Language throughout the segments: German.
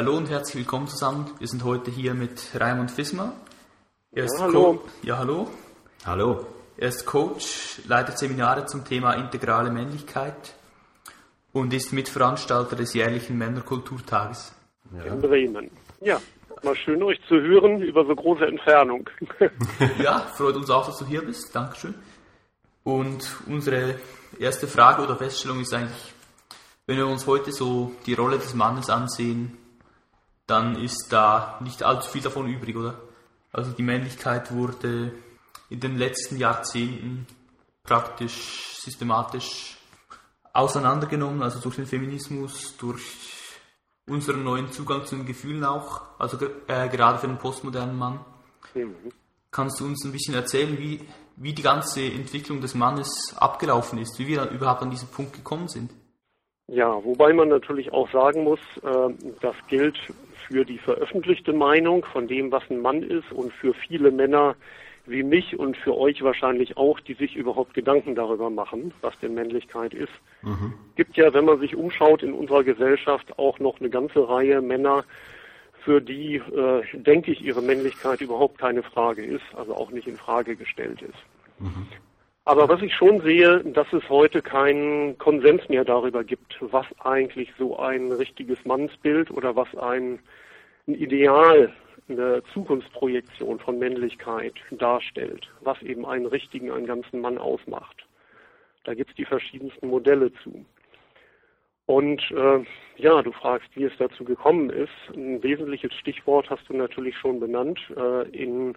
Hallo und herzlich willkommen zusammen. Wir sind heute hier mit Raimund Fismer. Er ist ja, hallo. ja, hallo. Hallo. Er ist Coach, leitet Seminare zum Thema integrale Männlichkeit und ist Mitveranstalter des jährlichen Männerkulturtages. Ja. In Bremen. Ja, mal schön euch zu hören über so große Entfernung. ja, freut uns auch, dass du hier bist. Dankeschön. Und unsere erste Frage oder Feststellung ist eigentlich, wenn wir uns heute so die Rolle des Mannes ansehen, dann ist da nicht allzu viel davon übrig, oder? Also die Männlichkeit wurde in den letzten Jahrzehnten praktisch systematisch auseinandergenommen, also durch den Feminismus, durch unseren neuen Zugang zu den Gefühlen auch, also äh, gerade für den postmodernen Mann. Mhm. Kannst du uns ein bisschen erzählen, wie, wie die ganze Entwicklung des Mannes abgelaufen ist, wie wir überhaupt an diesen Punkt gekommen sind? Ja, wobei man natürlich auch sagen muss, äh, das gilt für die veröffentlichte Meinung von dem, was ein Mann ist und für viele Männer wie mich und für euch wahrscheinlich auch, die sich überhaupt Gedanken darüber machen, was denn Männlichkeit ist. Mhm. Gibt ja, wenn man sich umschaut in unserer Gesellschaft, auch noch eine ganze Reihe Männer, für die, äh, denke ich, ihre Männlichkeit überhaupt keine Frage ist, also auch nicht in Frage gestellt ist. Mhm. Aber was ich schon sehe, dass es heute keinen Konsens mehr darüber gibt, was eigentlich so ein richtiges Mannsbild oder was ein, ein Ideal, eine Zukunftsprojektion von Männlichkeit darstellt, was eben einen richtigen, einen ganzen Mann ausmacht. Da gibt es die verschiedensten Modelle zu. Und äh, ja, du fragst, wie es dazu gekommen ist. Ein wesentliches Stichwort hast du natürlich schon benannt. Äh, in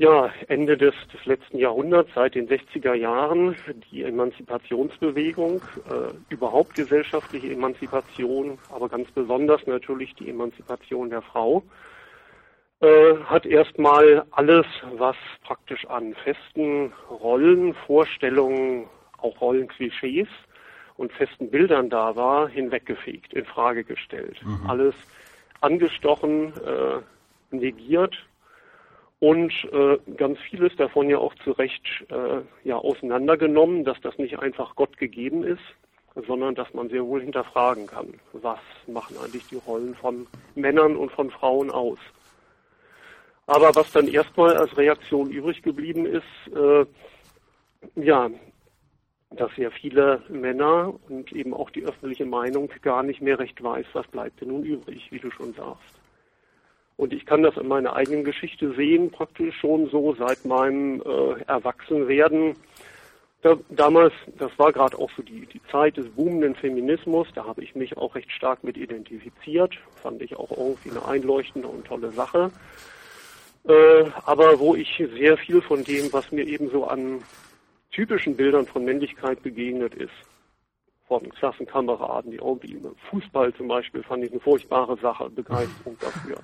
ja, Ende des, des letzten Jahrhunderts, seit den 60er Jahren, die Emanzipationsbewegung, äh, überhaupt gesellschaftliche Emanzipation, aber ganz besonders natürlich die Emanzipation der Frau, äh, hat erstmal alles, was praktisch an festen Rollen, Vorstellungen, auch Rollenklischees und festen Bildern da war, hinweggefegt, in Frage gestellt. Mhm. Alles angestochen, äh, negiert und äh, ganz vieles davon ja auch zu Recht äh, ja, auseinandergenommen, dass das nicht einfach Gott gegeben ist, sondern dass man sehr wohl hinterfragen kann, was machen eigentlich die Rollen von Männern und von Frauen aus. Aber was dann erstmal als Reaktion übrig geblieben ist, äh, ja, dass sehr viele Männer und eben auch die öffentliche Meinung gar nicht mehr recht weiß, was bleibt denn nun übrig, wie du schon sagst. Und ich kann das in meiner eigenen Geschichte sehen, praktisch schon so seit meinem äh, Erwachsenwerden. Da, damals, das war gerade auch so die, die Zeit des boomenden Feminismus, da habe ich mich auch recht stark mit identifiziert, fand ich auch irgendwie eine einleuchtende und tolle Sache. Äh, aber wo ich sehr viel von dem, was mir eben so an typischen Bildern von Männlichkeit begegnet ist. Von Klassenkameraden, die irgendwie Fußball zum Beispiel fand ich eine furchtbare Sache, Begeisterung dafür.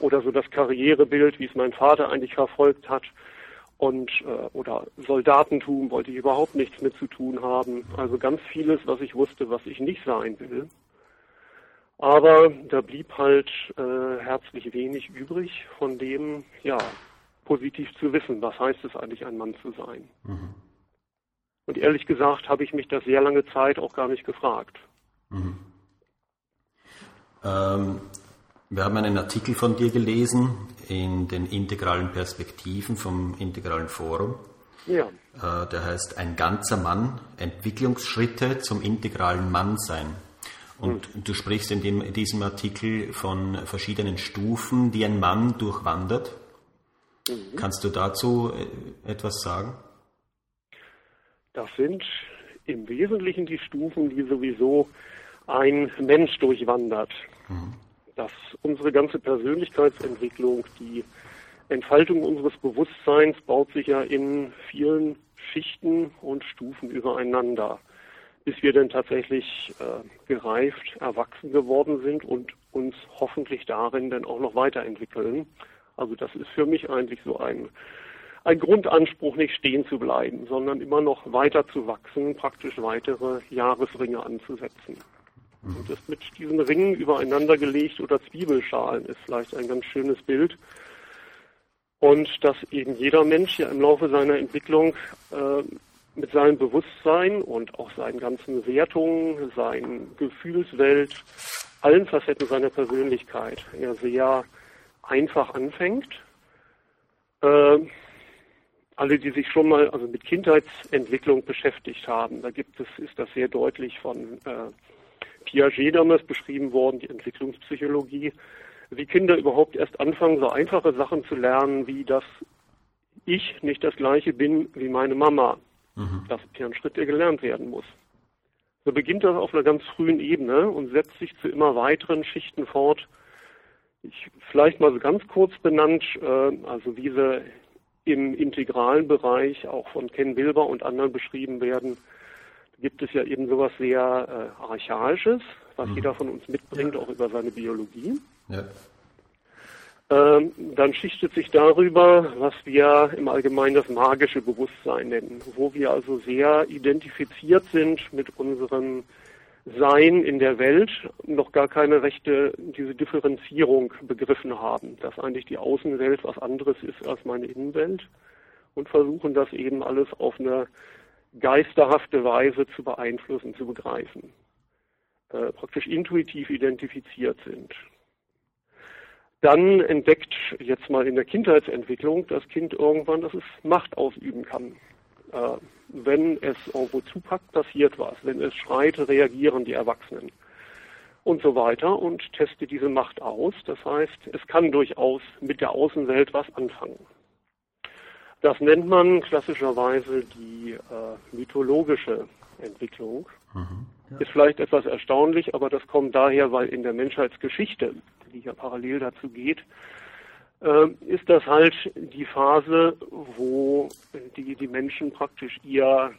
Oder so das Karrierebild, wie es mein Vater eigentlich verfolgt hat. Und äh, oder Soldatentum wollte ich überhaupt nichts mit zu tun haben. Also ganz vieles, was ich wusste, was ich nicht sein will. Aber da blieb halt äh, herzlich wenig übrig von dem, ja, positiv zu wissen, was heißt es eigentlich, ein Mann zu sein. Mhm. Und ehrlich gesagt habe ich mich das sehr lange Zeit auch gar nicht gefragt. Mhm. Ähm, wir haben einen Artikel von dir gelesen in den integralen Perspektiven vom Integralen Forum. Ja. Äh, der heißt Ein ganzer Mann, Entwicklungsschritte zum integralen Mannsein. Und mhm. du sprichst in, dem, in diesem Artikel von verschiedenen Stufen, die ein Mann durchwandert. Mhm. Kannst du dazu äh, etwas sagen? Das sind im Wesentlichen die Stufen, die sowieso ein Mensch durchwandert. Mhm. Dass unsere ganze Persönlichkeitsentwicklung, die Entfaltung unseres Bewusstseins baut sich ja in vielen Schichten und Stufen übereinander, bis wir dann tatsächlich äh, gereift, erwachsen geworden sind und uns hoffentlich darin dann auch noch weiterentwickeln. Also das ist für mich eigentlich so ein, ein Grundanspruch, nicht stehen zu bleiben, sondern immer noch weiter zu wachsen, praktisch weitere Jahresringe anzusetzen. Und das mit diesen Ringen übereinander gelegt oder Zwiebelschalen ist vielleicht ein ganz schönes Bild. Und dass eben jeder Mensch ja im Laufe seiner Entwicklung äh, mit seinem Bewusstsein und auch seinen ganzen Wertungen, seinen Gefühlswelt, allen Facetten seiner Persönlichkeit er sehr einfach anfängt. Äh, alle, die sich schon mal also mit Kindheitsentwicklung beschäftigt haben, da gibt es, ist das sehr deutlich von äh, Piaget damals beschrieben worden, die Entwicklungspsychologie, wie Kinder überhaupt erst anfangen, so einfache Sachen zu lernen, wie dass ich nicht das gleiche bin wie meine Mama. Mhm. Das ist ja ein Schritt, der gelernt werden muss. So beginnt das auf einer ganz frühen Ebene und setzt sich zu immer weiteren Schichten fort. Ich vielleicht mal so ganz kurz benannt, äh, also wie sie im integralen Bereich auch von Ken Wilber und anderen beschrieben werden, gibt es ja eben sowas sehr äh, Archaisches, was mhm. jeder von uns mitbringt, auch über seine Biologie. Ja. Ähm, dann schichtet sich darüber, was wir im Allgemeinen das magische Bewusstsein nennen, wo wir also sehr identifiziert sind mit unserem Sein in der Welt, noch gar keine rechte, diese Differenzierung begriffen haben, dass eigentlich die Außenwelt was anderes ist als meine Innenwelt und versuchen das eben alles auf eine geisterhafte Weise zu beeinflussen, zu begreifen, äh, praktisch intuitiv identifiziert sind. Dann entdeckt jetzt mal in der Kindheitsentwicklung das Kind irgendwann, dass es Macht ausüben kann. Äh, wenn es irgendwo zupackt, passiert was. Wenn es schreit, reagieren die Erwachsenen. Und so weiter und testet diese Macht aus. Das heißt, es kann durchaus mit der Außenwelt was anfangen. Das nennt man klassischerweise die äh, mythologische Entwicklung. Mhm, ja. Ist vielleicht etwas erstaunlich, aber das kommt daher, weil in der Menschheitsgeschichte, die ja parallel dazu geht, äh, ist das halt die Phase, wo die, die Menschen praktisch ihr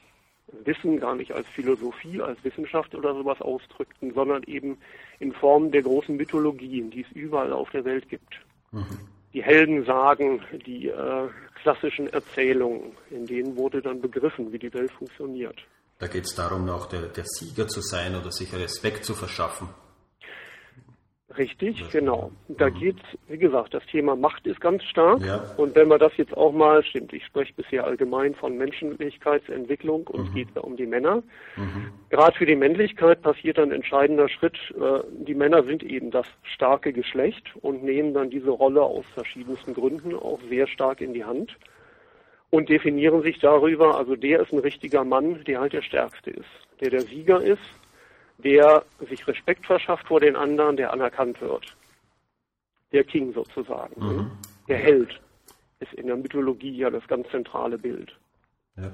Wissen gar nicht als Philosophie, als Wissenschaft oder sowas ausdrückten, sondern eben in Form der großen Mythologien, die es überall auf der Welt gibt. Mhm die Heldensagen, die äh, klassischen Erzählungen, in denen wurde dann begriffen, wie die Welt funktioniert. Da geht es darum, auch der, der, Sieger zu sein oder sich Respekt zu verschaffen. Richtig, genau. Da mhm. geht, wie gesagt, das Thema Macht ist ganz stark. Ja. Und wenn man das jetzt auch mal, stimmt, ich spreche bisher allgemein von Menschlichkeitsentwicklung und mhm. es geht da um die Männer. Mhm. Gerade für die Männlichkeit passiert ein entscheidender Schritt. Äh, die Männer sind eben das starke Geschlecht und nehmen dann diese Rolle aus verschiedensten Gründen auch sehr stark in die Hand und definieren sich darüber, also der ist ein richtiger Mann, der halt der Stärkste ist, der der Sieger ist der sich Respekt verschafft vor den anderen, der anerkannt wird. Der King sozusagen. Mhm. Der Held ist in der Mythologie ja das ganz zentrale Bild. Ja.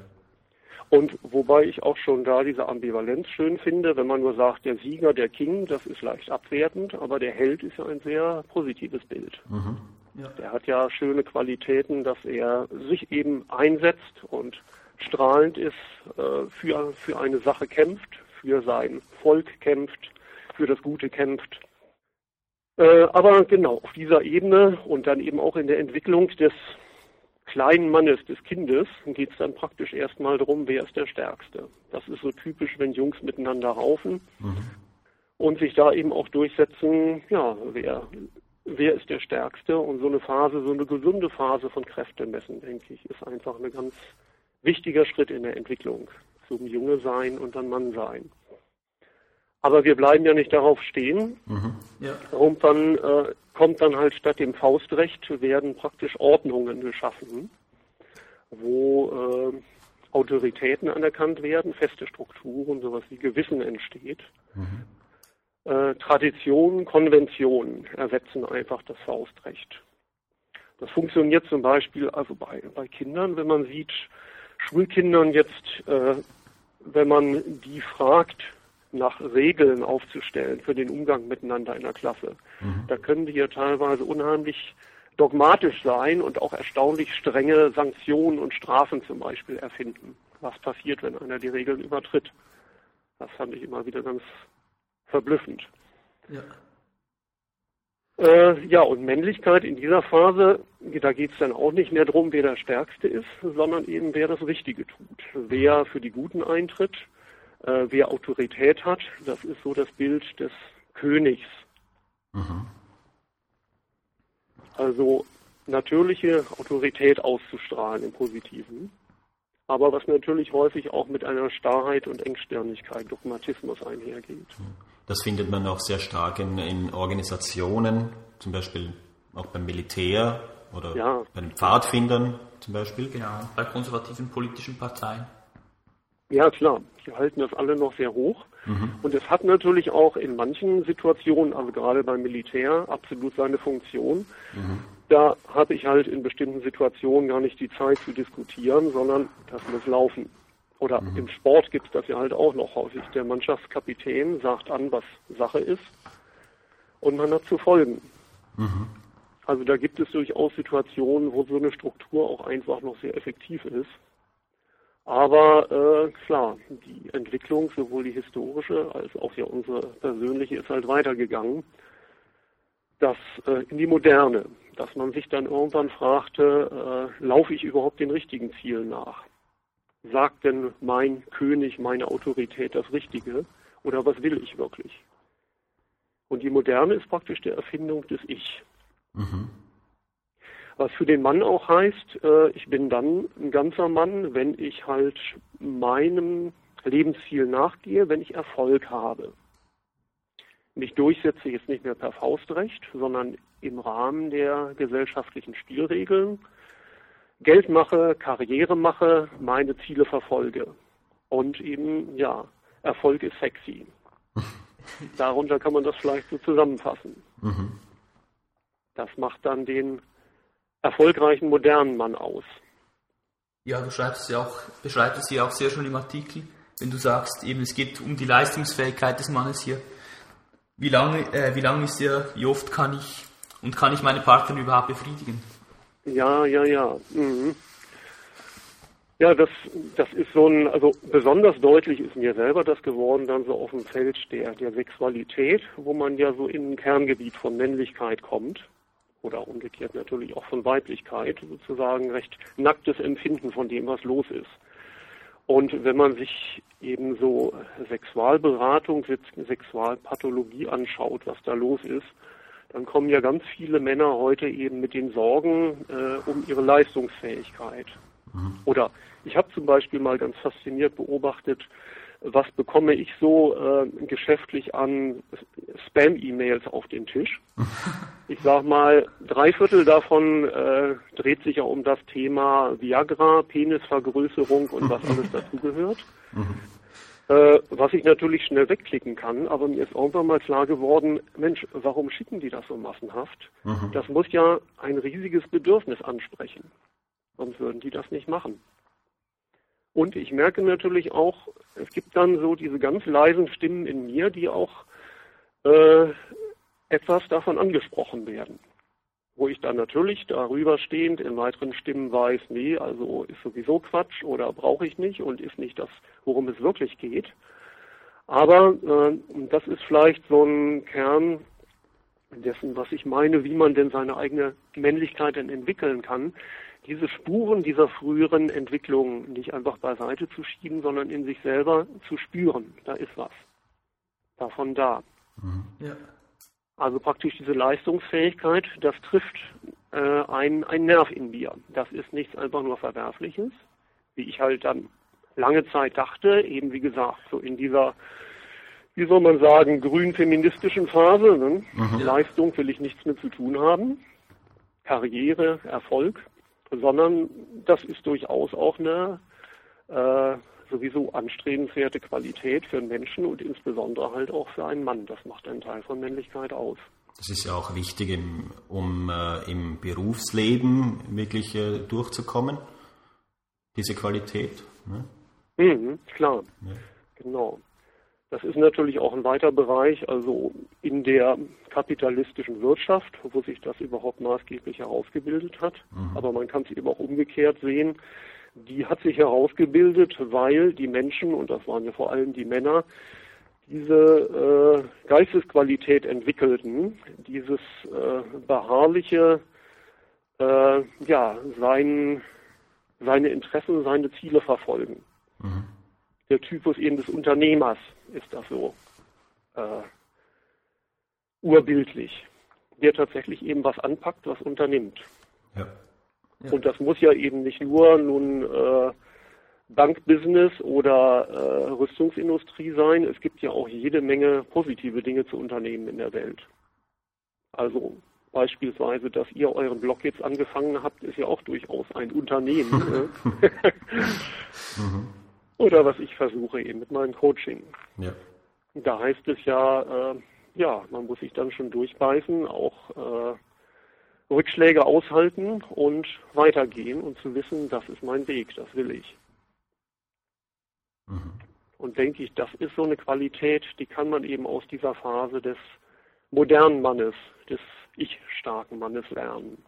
Und wobei ich auch schon da diese Ambivalenz schön finde, wenn man nur sagt, der Sieger, der King, das ist leicht abwertend, aber der Held ist ja ein sehr positives Bild. Mhm. Ja. Der hat ja schöne Qualitäten, dass er sich eben einsetzt und strahlend ist, äh, für, für eine Sache kämpft, für sein Volk kämpft, für das Gute kämpft. Äh, aber genau, auf dieser Ebene und dann eben auch in der Entwicklung des kleinen Mannes, des Kindes, geht es dann praktisch erstmal darum, wer ist der Stärkste. Das ist so typisch, wenn Jungs miteinander raufen mhm. und sich da eben auch durchsetzen, ja, wer, wer ist der Stärkste und so eine Phase, so eine gesunde Phase von Kräftemessen, denke ich, ist einfach ein ganz wichtiger Schritt in der Entwicklung zum Junge sein und dann Mann sein. Aber wir bleiben ja nicht darauf stehen. Mhm. Ja. Irgendwann äh, kommt dann halt statt dem Faustrecht werden praktisch Ordnungen geschaffen, wo äh, Autoritäten anerkannt werden, feste Strukturen, sowas wie Gewissen entsteht. Mhm. Äh, Traditionen, Konventionen ersetzen einfach das Faustrecht. Das funktioniert zum Beispiel also bei, bei Kindern, wenn man sieht, Schulkindern jetzt äh, wenn man die fragt, nach Regeln aufzustellen für den Umgang miteinander in der Klasse. Mhm. Da können die ja teilweise unheimlich dogmatisch sein und auch erstaunlich strenge Sanktionen und Strafen zum Beispiel erfinden. Was passiert, wenn einer die Regeln übertritt? Das fand ich immer wieder ganz verblüffend. Ja. Äh, ja, und Männlichkeit in dieser Phase, da geht es dann auch nicht mehr darum, wer der Stärkste ist, sondern eben wer das Richtige tut. Wer für die Guten eintritt, äh, wer Autorität hat, das ist so das Bild des Königs. Mhm. Also natürliche Autorität auszustrahlen im Positiven. aber was natürlich häufig auch mit einer Starrheit und Engstirnigkeit, Dogmatismus einhergeht. Das findet man auch sehr stark in, in Organisationen, zum Beispiel auch beim Militär oder ja. bei den Pfadfindern zum Beispiel. Genau, bei konservativen politischen Parteien. Ja, klar. Die halten das alle noch sehr hoch. Mhm. Und es hat natürlich auch in manchen Situationen, also gerade beim Militär, absolut seine Funktion. Mhm. Da habe ich halt in bestimmten Situationen gar nicht die Zeit zu diskutieren, sondern das muss laufen. Oder mhm. im Sport gibt es das ja halt auch noch häufig. Der Mannschaftskapitän sagt an, was Sache ist und man hat zu folgen. Mhm. Also da gibt es durchaus Situationen, wo so eine Struktur auch einfach noch sehr effektiv ist. Aber äh, klar, die Entwicklung, sowohl die historische als auch ja unsere persönliche, ist halt weitergegangen. Das äh, in die Moderne, dass man sich dann irgendwann fragte, äh, laufe ich überhaupt den richtigen Zielen nach? Sagt denn mein König, meine Autorität das Richtige? Oder was will ich wirklich? Und die Moderne ist praktisch die Erfindung des Ich. Mhm. Was für den Mann auch heißt, äh, ich bin dann ein ganzer Mann, wenn ich halt meinem Lebensziel nachgehe, wenn ich Erfolg habe. Mich durchsetze jetzt nicht mehr per Faustrecht, sondern im Rahmen der gesellschaftlichen Spielregeln. Geld mache, Karriere mache, meine Ziele verfolge. Und eben, ja, Erfolg ist sexy. Darunter kann man das vielleicht so zusammenfassen. Mhm. Das macht dann den erfolgreichen modernen Mann aus. Ja, du schreibst es ja auch, beschreibst es ja auch sehr schön im Artikel, wenn du sagst, eben es geht um die Leistungsfähigkeit des Mannes hier. Wie lange, äh, wie lange ist der, wie oft kann ich und kann ich meine Partner überhaupt befriedigen? Ja, ja, ja. Mhm. Ja, das, das ist so ein, also besonders deutlich ist mir selber das geworden, dann so auf dem Feld der, der Sexualität, wo man ja so in ein Kerngebiet von Männlichkeit kommt oder umgekehrt natürlich auch von Weiblichkeit, sozusagen recht nacktes Empfinden von dem, was los ist. Und wenn man sich eben so Sexualberatung, Sexualpathologie anschaut, was da los ist, dann kommen ja ganz viele Männer heute eben mit den Sorgen äh, um ihre Leistungsfähigkeit. Mhm. Oder ich habe zum Beispiel mal ganz fasziniert beobachtet, was bekomme ich so äh, geschäftlich an Spam-E-Mails auf den Tisch. Ich sag mal, drei Viertel davon äh, dreht sich ja um das Thema Viagra, Penisvergrößerung und was alles dazugehört. Äh, was ich natürlich schnell wegklicken kann, aber mir ist irgendwann mal klar geworden, Mensch, warum schicken die das so massenhaft? Mhm. Das muss ja ein riesiges Bedürfnis ansprechen. Sonst würden die das nicht machen. Und ich merke natürlich auch, es gibt dann so diese ganz leisen Stimmen in mir, die auch äh, etwas davon angesprochen werden. Wo ich dann natürlich darüber stehend in weiteren Stimmen weiß, nee, also ist sowieso Quatsch oder brauche ich nicht und ist nicht das, worum es wirklich geht. Aber äh, das ist vielleicht so ein Kern dessen, was ich meine, wie man denn seine eigene Männlichkeit denn entwickeln kann, diese Spuren dieser früheren Entwicklung nicht einfach beiseite zu schieben, sondern in sich selber zu spüren. Da ist was. Davon da. Mhm. Ja. Also praktisch diese Leistungsfähigkeit, das trifft äh, ein, ein Nerv in mir. Das ist nichts einfach nur Verwerfliches, wie ich halt dann lange Zeit dachte, eben wie gesagt, so in dieser, wie soll man sagen, grün-feministischen Phase. Ne? Mhm. Leistung will ich nichts mit zu tun haben. Karriere, Erfolg, sondern das ist durchaus auch eine äh, sowieso anstrebenswerte Qualität für einen Menschen und insbesondere halt auch für einen Mann. Das macht einen Teil von Männlichkeit aus. Das ist ja auch wichtig, im, um äh, im Berufsleben wirklich äh, durchzukommen, diese Qualität. Ne? Mhm, klar, ja. genau. Das ist natürlich auch ein weiter Bereich, also in der kapitalistischen Wirtschaft, wo sich das überhaupt maßgeblich herausgebildet hat. Mhm. Aber man kann es eben auch umgekehrt sehen. Die hat sich herausgebildet, weil die Menschen, und das waren ja vor allem die Männer, diese äh, Geistesqualität entwickelten, dieses äh, beharrliche, äh, ja, sein, seine Interessen, seine Ziele verfolgen. Mhm der Typus eben des Unternehmers ist das so äh, urbildlich, der tatsächlich eben was anpackt, was unternimmt. Ja. Ja. Und das muss ja eben nicht nur nun äh, Bankbusiness oder äh, Rüstungsindustrie sein. Es gibt ja auch jede Menge positive Dinge zu unternehmen in der Welt. Also beispielsweise, dass ihr euren Blog jetzt angefangen habt, ist ja auch durchaus ein Unternehmen. ne? mhm. Oder was ich versuche eben mit meinem Coaching. Ja. Da heißt es ja, äh, ja, man muss sich dann schon durchbeißen, auch äh, Rückschläge aushalten und weitergehen und zu wissen, das ist mein Weg, das will ich. Mhm. Und denke ich, das ist so eine Qualität, die kann man eben aus dieser Phase des modernen Mannes, des ich-starken Mannes lernen.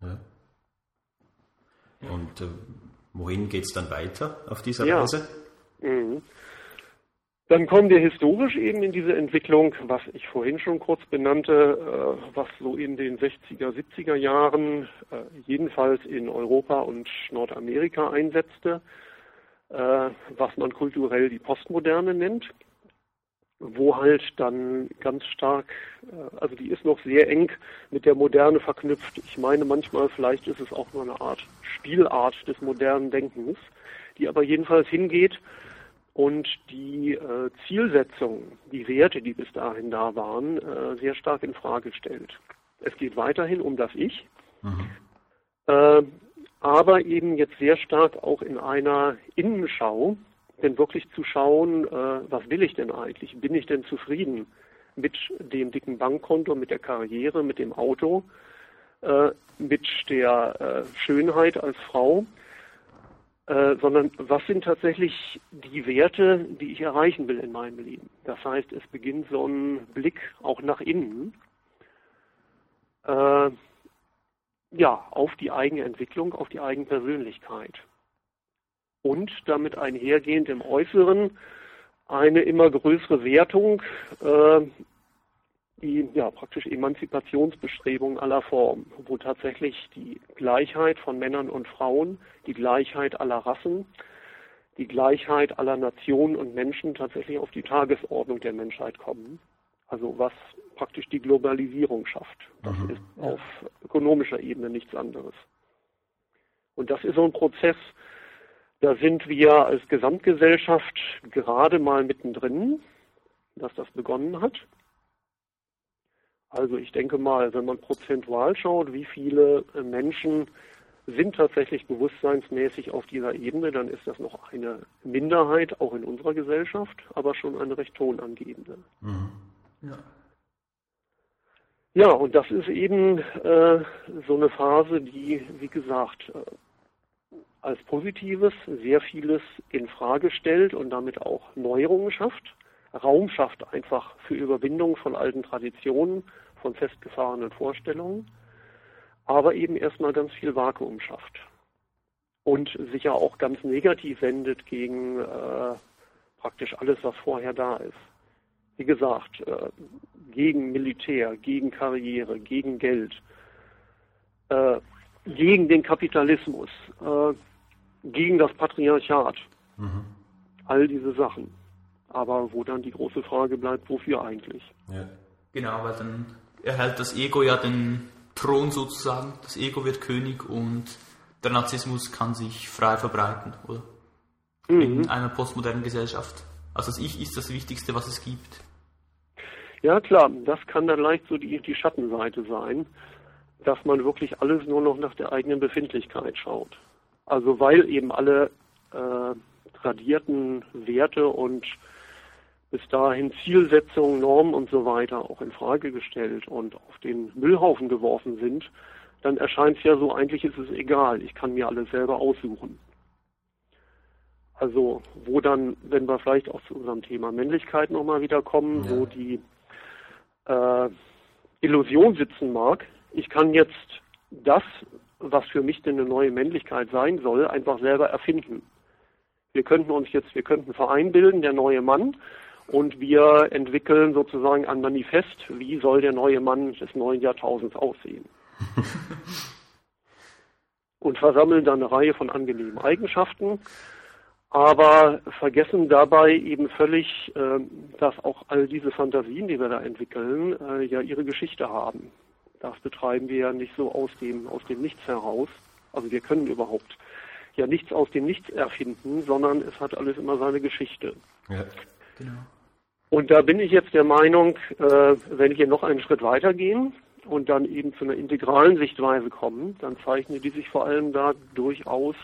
Ja. Und äh, wohin geht es dann weiter auf dieser ja. Reise? Mhm. Dann kommen wir historisch eben in diese Entwicklung, was ich vorhin schon kurz benannte, äh, was so in den 60er, 70er Jahren äh, jedenfalls in Europa und Nordamerika einsetzte, äh, was man kulturell die Postmoderne nennt, wo halt dann ganz stark, also die ist noch sehr eng mit der Moderne verknüpft. Ich meine manchmal, vielleicht ist es auch nur eine Art Spielart des modernen Denkens, die aber jedenfalls hingeht, und die äh, Zielsetzung, die Werte, die bis dahin da waren, äh, sehr stark in Frage stellt. Es geht weiterhin um das Ich, mhm. äh, aber eben jetzt sehr stark auch in einer Innenschau, denn wirklich zu schauen, äh, was will ich denn eigentlich? Bin ich denn zufrieden mit dem dicken Bankkonto, mit der Karriere, mit dem Auto, äh, mit der äh, Schönheit als Frau? Sondern was sind tatsächlich die Werte, die ich erreichen will in meinem Leben. Das heißt, es beginnt so ein Blick auch nach innen, ja, auf die eigene Entwicklung, auf die eigene Persönlichkeit. Und damit einhergehend im Äußeren eine immer größere Wertung äh, die ja praktisch Emanzipationsbestrebungen aller Formen, wo tatsächlich die Gleichheit von Männern und Frauen, die Gleichheit aller Rassen, die Gleichheit aller Nationen und Menschen tatsächlich auf die Tagesordnung der Menschheit kommen. Also was praktisch die Globalisierung schafft. Das mhm. ist auf ökonomischer Ebene nichts anderes. Und das ist so ein Prozess, da sind wir als Gesamtgesellschaft gerade mal mittendrin, dass das begonnen hat. Also ich denke mal, wenn man prozentual schaut, wie viele Menschen sind tatsächlich bewusstseinsmäßig auf dieser Ebene, dann ist das noch eine Minderheit, auch in unserer Gesellschaft, aber schon eine recht tonangebende. Mhm. Ja. Ja, und das ist eben äh, so eine Phase, die, wie gesagt, äh, als Positives sehr vieles in Frage stellt und damit auch Neuerungen schafft. Raum schafft einfach für Überwindung von alten Traditionen, von festgefahrenen Vorstellungen, aber eben erstmal ganz viel Vakuum schafft und sich ja auch ganz negativ wendet gegen äh, praktisch alles, was vorher da ist. Wie gesagt, äh, gegen Militär, gegen Karriere, gegen Geld, äh, gegen den Kapitalismus, äh, gegen das Patriarchat. Mhm. All diese Sachen. Aber wo dann die große Frage bleibt, wofür eigentlich? Ja. Genau, weil dann erhält das Ego ja den Thron sozusagen. Das Ego wird König und der Narzissmus kann sich frei verbreiten, oder? Mhm. In einer postmodernen Gesellschaft. Also das Ich ist das Wichtigste, was es gibt. Ja, klar, das kann dann leicht so die, die Schattenseite sein, dass man wirklich alles nur noch nach der eigenen Befindlichkeit schaut. Also weil eben alle äh, tradierten Werte und bis dahin Zielsetzungen, Normen und so weiter auch in Frage gestellt und auf den Müllhaufen geworfen sind, dann erscheint es ja so, eigentlich ist es egal, ich kann mir alles selber aussuchen. Also wo dann, wenn wir vielleicht auch zu unserem Thema Männlichkeit nochmal wieder kommen, ja. wo die äh, Illusion sitzen mag, ich kann jetzt das, was für mich denn eine neue Männlichkeit sein soll, einfach selber erfinden. Wir könnten uns jetzt, wir könnten einen Verein bilden, der neue Mann, und wir entwickeln sozusagen ein Manifest, wie soll der neue Mann des neuen Jahrtausends aussehen. und versammeln dann eine Reihe von angenehmen Eigenschaften, aber vergessen dabei eben völlig, äh, dass auch all diese Fantasien, die wir da entwickeln, äh, ja ihre Geschichte haben. Das betreiben wir ja nicht so aus dem, aus dem Nichts heraus. Also wir können überhaupt ja nichts aus dem Nichts erfinden, sondern es hat alles immer seine Geschichte. Ja, genau. Und da bin ich jetzt der Meinung, äh, wenn wir noch einen Schritt weitergehen und dann eben zu einer integralen Sichtweise kommen, dann zeichnet die sich vor allem dadurch aus,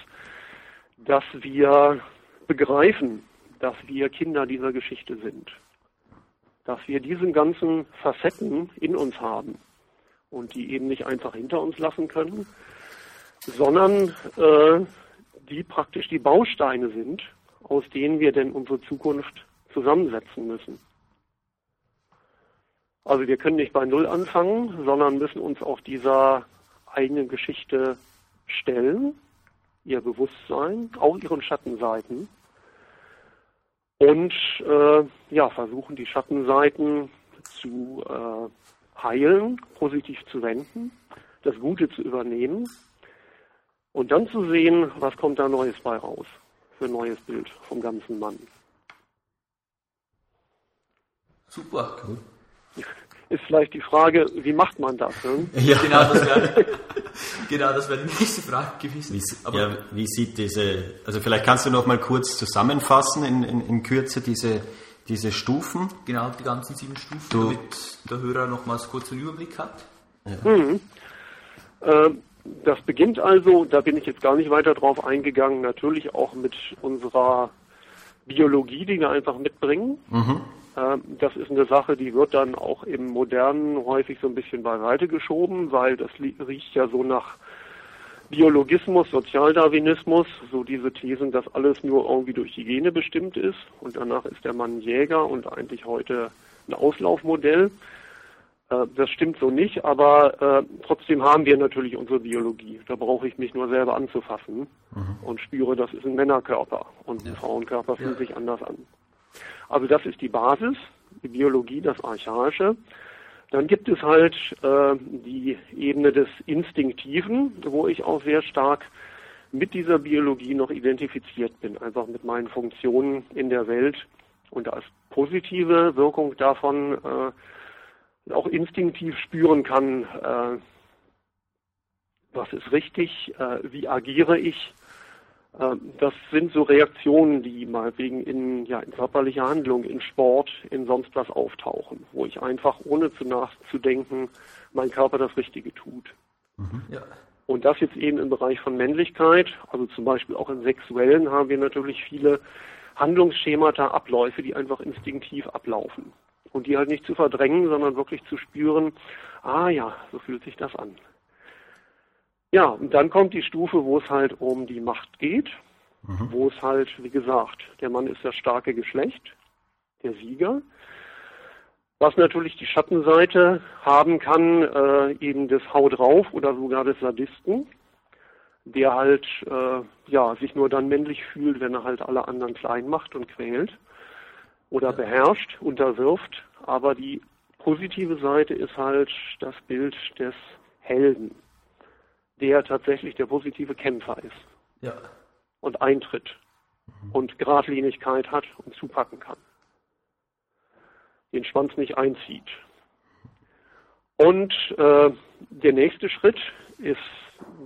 dass wir begreifen, dass wir Kinder dieser Geschichte sind. Dass wir diesen ganzen Facetten in uns haben und die eben nicht einfach hinter uns lassen können, sondern äh, die praktisch die Bausteine sind, aus denen wir denn unsere Zukunft zusammensetzen müssen. Also wir können nicht bei Null anfangen, sondern müssen uns auch dieser eigenen Geschichte stellen, ihr Bewusstsein, auch ihren Schattenseiten und äh, ja, versuchen die Schattenseiten zu äh, heilen, positiv zu wenden, das Gute zu übernehmen und dann zu sehen, was kommt da Neues bei raus für ein neues Bild vom ganzen Mann. Super. Cool. Ist vielleicht die Frage, wie macht man das? Ne? Ja, genau, das wäre genau, das wär die nächste Frage gewesen. Wie, ja, wie sieht diese, also vielleicht kannst du noch mal kurz zusammenfassen in, in, in Kürze diese, diese Stufen? Genau, die ganzen sieben Stufen, du, damit der Hörer nochmals kurz einen Überblick hat. Ja. Mhm. Ähm, das beginnt also, da bin ich jetzt gar nicht weiter drauf eingegangen, natürlich auch mit unserer Biologie, die wir einfach mitbringen. Mhm. Ähm, das ist eine Sache, die wird dann auch im Modernen häufig so ein bisschen beiseite geschoben, weil das riecht ja so nach Biologismus, Sozialdarwinismus, so diese Thesen, dass alles nur irgendwie durch die Gene bestimmt ist und danach ist der Mann Jäger und eigentlich heute ein Auslaufmodell. Äh, das stimmt so nicht, aber äh, trotzdem haben wir natürlich unsere Biologie. Da brauche ich mich nur selber anzufassen mhm. und spüre, das ist ein Männerkörper und ein Frauenkörper fühlt ja. sich anders an. Also das ist die Basis, die Biologie, das Archaische. Dann gibt es halt äh, die Ebene des Instinktiven, wo ich auch sehr stark mit dieser Biologie noch identifiziert bin, einfach mit meinen Funktionen in der Welt. Und als positive Wirkung davon äh, auch instinktiv spüren kann, äh, was ist richtig, äh, wie agiere ich, das sind so Reaktionen, die mal wegen in, ja, in körperlicher Handlung, in Sport, in sonst was auftauchen, wo ich einfach ohne zu nachzudenken mein Körper das Richtige tut. Mhm. Ja. Und das jetzt eben im Bereich von Männlichkeit, also zum Beispiel auch im Sexuellen haben wir natürlich viele Handlungsschemata, Abläufe, die einfach instinktiv ablaufen. Und die halt nicht zu verdrängen, sondern wirklich zu spüren, ah ja, so fühlt sich das an. Ja, und dann kommt die Stufe, wo es halt um die Macht geht, mhm. wo es halt, wie gesagt, der Mann ist das starke Geschlecht, der Sieger. Was natürlich die Schattenseite haben kann, äh, eben des Hau drauf oder sogar des Sadisten, der halt äh, ja sich nur dann männlich fühlt, wenn er halt alle anderen klein macht und quält oder beherrscht, unterwirft. Aber die positive Seite ist halt das Bild des Helden der tatsächlich der positive Kämpfer ist. Ja. Und eintritt mhm. und Gradlinigkeit hat und zupacken kann. Den Schwanz nicht einzieht. Und äh, der nächste Schritt ist,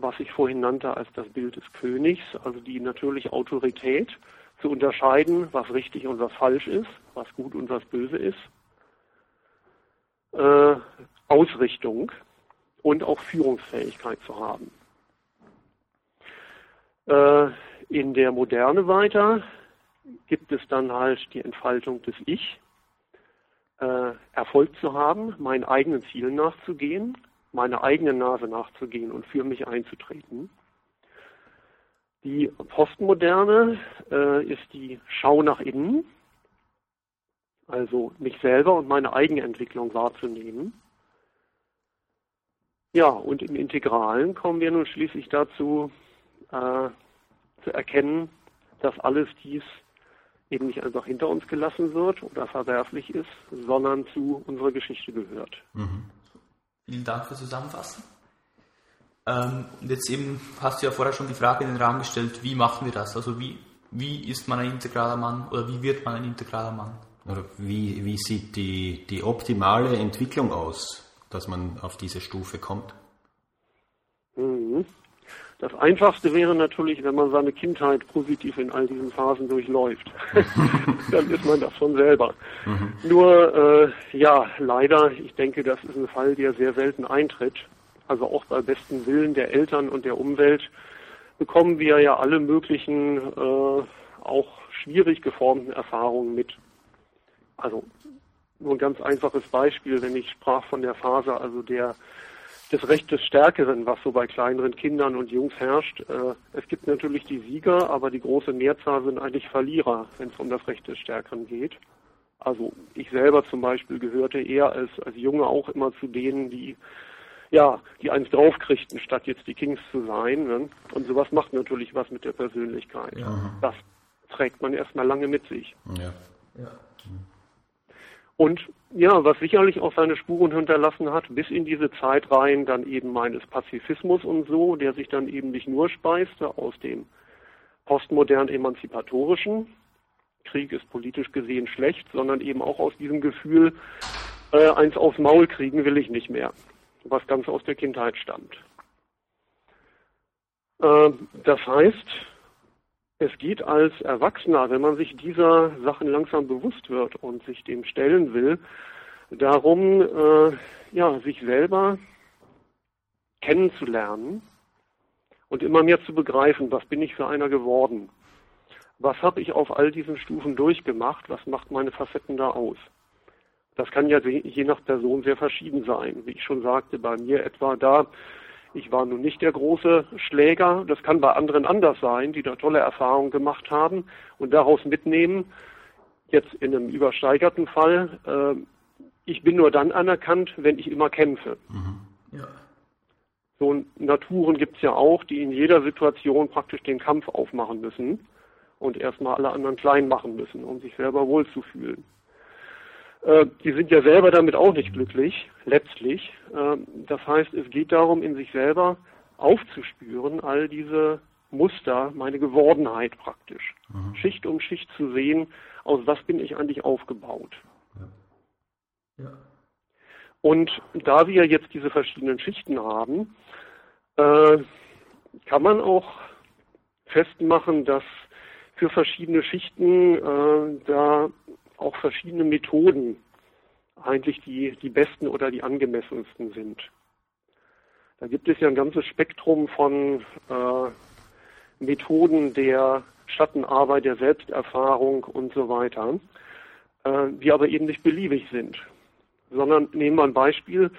was ich vorhin nannte als das Bild des Königs, also die natürliche Autorität zu unterscheiden, was richtig und was falsch ist, was gut und was böse ist. Äh, Ausrichtung, und auch Führungsfähigkeit zu haben. Äh, in der Moderne weiter gibt es dann halt die Entfaltung des Ich, äh, Erfolg zu haben, meinen eigenen Zielen nachzugehen, meine eigene Nase nachzugehen und für mich einzutreten. Die Postmoderne äh, ist die Schau nach innen, also mich selber und meine eigene Entwicklung wahrzunehmen. Ja, und im Integralen kommen wir nun schließlich dazu, äh, zu erkennen, dass alles dies eben nicht einfach hinter uns gelassen wird oder verwerflich ist, sondern zu unserer Geschichte gehört. Mhm. Vielen Dank fürs Zusammenfassen. Ähm, und jetzt eben hast du ja vorher schon die Frage in den Rahmen gestellt, wie machen wir das? Also wie, wie ist man ein integraler Mann oder wie wird man ein integraler Mann? Oder wie, wie sieht die, die optimale Entwicklung aus? Dass man auf diese Stufe kommt? Mhm. Das Einfachste wäre natürlich, wenn man seine Kindheit positiv in all diesen Phasen durchläuft. Dann ist man das schon selber. Mhm. Nur, äh, ja, leider, ich denke, das ist ein Fall, der sehr selten eintritt. Also auch bei bestem Willen der Eltern und der Umwelt bekommen wir ja alle möglichen, äh, auch schwierig geformten Erfahrungen mit. Also nur ein ganz einfaches Beispiel, wenn ich sprach von der Phase, also der des Recht des Stärkeren, was so bei kleineren Kindern und Jungs herrscht. Äh, es gibt natürlich die Sieger, aber die große Mehrzahl sind eigentlich Verlierer, wenn es um das Recht des Stärkeren geht. Also ich selber zum Beispiel gehörte eher als, als Junge auch immer zu denen, die ja, die eins draufkriegten, statt jetzt die Kings zu sein. Ne? Und sowas macht natürlich was mit der Persönlichkeit. Ja. Das trägt man erstmal lange mit sich. Ja. ja. Und ja, was sicherlich auch seine Spuren hinterlassen hat, bis in diese Zeit rein dann eben meines Pazifismus und so, der sich dann eben nicht nur speiste aus dem postmodern emanzipatorischen, Krieg ist politisch gesehen schlecht, sondern eben auch aus diesem Gefühl, äh, eins aufs Maul kriegen will ich nicht mehr, was ganz aus der Kindheit stammt. Äh, das heißt, es geht als Erwachsener, wenn man sich dieser Sachen langsam bewusst wird und sich dem stellen will, darum, äh, ja, sich selber kennenzulernen und immer mehr zu begreifen, was bin ich für einer geworden? Was habe ich auf all diesen Stufen durchgemacht? Was macht meine Facetten da aus? Das kann ja je nach Person sehr verschieden sein. Wie ich schon sagte, bei mir etwa da ich war nun nicht der große Schläger. Das kann bei anderen anders sein, die da tolle Erfahrungen gemacht haben und daraus mitnehmen, jetzt in einem übersteigerten Fall, äh, ich bin nur dann anerkannt, wenn ich immer kämpfe. Mhm. Ja. So Naturen gibt es ja auch, die in jeder Situation praktisch den Kampf aufmachen müssen und erstmal alle anderen klein machen müssen, um sich selber wohlzufühlen. Äh, die sind ja selber damit auch nicht glücklich, letztlich. Äh, das heißt, es geht darum, in sich selber aufzuspüren, all diese Muster, meine Gewordenheit praktisch. Mhm. Schicht um Schicht zu sehen, aus was bin ich eigentlich aufgebaut. Ja. Ja. Und da wir jetzt diese verschiedenen Schichten haben, äh, kann man auch festmachen, dass für verschiedene Schichten äh, da auch verschiedene Methoden eigentlich die, die besten oder die angemessensten sind. Da gibt es ja ein ganzes Spektrum von äh, Methoden der Schattenarbeit, der Selbsterfahrung und so weiter, äh, die aber eben nicht beliebig sind. Sondern nehmen wir ein Beispiel,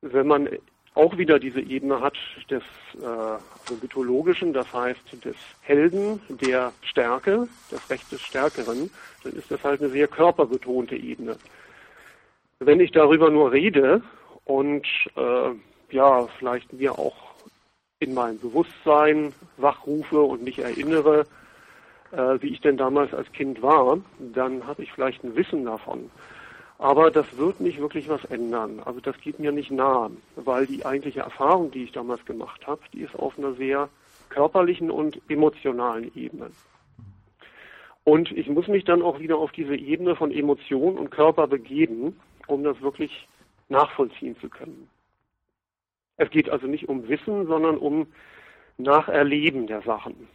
wenn man auch wieder diese Ebene hat des äh, mythologischen, das heißt des Helden, der Stärke, des Recht des Stärkeren, dann ist das halt eine sehr körperbetonte Ebene. Wenn ich darüber nur rede und äh, ja, vielleicht mir auch in mein Bewusstsein wachrufe und mich erinnere, äh, wie ich denn damals als Kind war, dann habe ich vielleicht ein Wissen davon. Aber das wird nicht wirklich was ändern. Also das geht mir nicht nahe, weil die eigentliche Erfahrung, die ich damals gemacht habe, die ist auf einer sehr körperlichen und emotionalen Ebene. Und ich muss mich dann auch wieder auf diese Ebene von Emotion und Körper begeben, um das wirklich nachvollziehen zu können. Es geht also nicht um Wissen, sondern um Nacherleben der Sachen.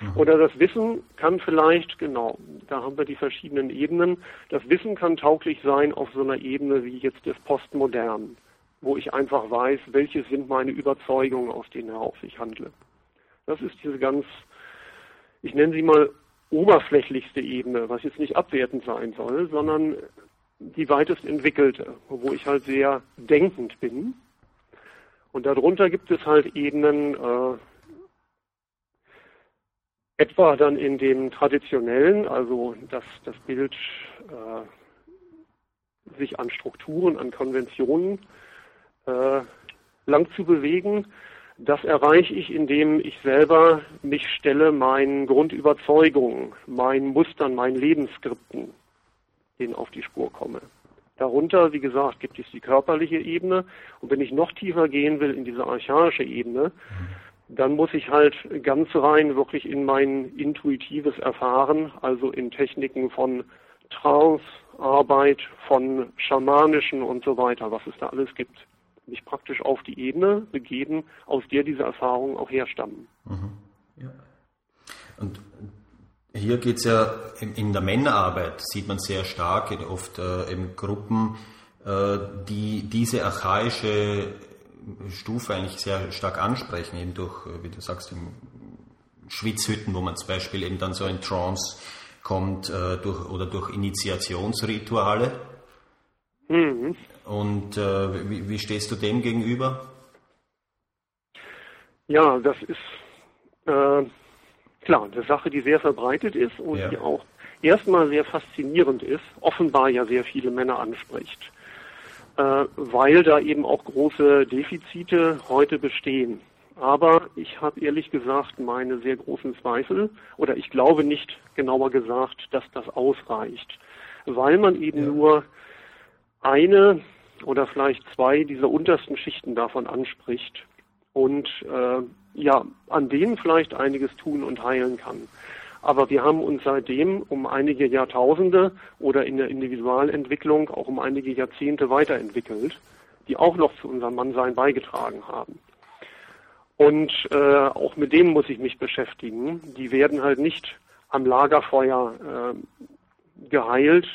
Mhm. Oder das Wissen kann vielleicht, genau, da haben wir die verschiedenen Ebenen. Das Wissen kann tauglich sein auf so einer Ebene wie jetzt des Postmodernen, wo ich einfach weiß, welche sind meine Überzeugungen, aus denen heraus ich handle. Das ist diese ganz, ich nenne sie mal oberflächlichste Ebene, was jetzt nicht abwertend sein soll, sondern die weitest entwickelte, wo ich halt sehr denkend bin. Und darunter gibt es halt Ebenen, äh, etwa dann in dem traditionellen, also dass das Bild äh, sich an Strukturen, an Konventionen äh, lang zu bewegen. Das erreiche ich, indem ich selber mich stelle meinen Grundüberzeugungen, meinen Mustern, meinen Lebensskripten, denen auf die Spur komme. Darunter, wie gesagt, gibt es die körperliche Ebene. Und wenn ich noch tiefer gehen will in diese archaische Ebene, dann muss ich halt ganz rein wirklich in mein intuitives Erfahren, also in Techniken von Trance, Arbeit, von schamanischen und so weiter, was es da alles gibt, mich praktisch auf die Ebene begeben, aus der diese Erfahrungen auch herstammen. Mhm. Ja. Und hier geht es ja in, in, der Männerarbeit, sieht man sehr stark, oft äh, in Gruppen, äh, die diese archaische Stufe eigentlich sehr stark ansprechen, eben durch, äh, wie du sagst, Schwitzhütten, wo man zum Beispiel eben dann so in Trance kommt, äh, durch, oder durch Initiationsrituale. Mhm. Und äh, wie, wie, stehst du dem gegenüber? Ja, das ist äh, klar eine Sache, die sehr verbreitet ist und ja. die auch erstmal sehr faszinierend ist, offenbar ja sehr viele Männer anspricht, weil da eben auch große Defizite heute bestehen. Aber ich habe ehrlich gesagt meine sehr großen Zweifel oder ich glaube nicht genauer gesagt, dass das ausreicht, weil man eben ja. nur eine oder vielleicht zwei dieser untersten Schichten davon anspricht und äh, ja, an denen vielleicht einiges tun und heilen kann. Aber wir haben uns seitdem um einige Jahrtausende oder in der Individualentwicklung auch um einige Jahrzehnte weiterentwickelt, die auch noch zu unserem Mannsein beigetragen haben. Und äh, auch mit denen muss ich mich beschäftigen. Die werden halt nicht am Lagerfeuer äh, geheilt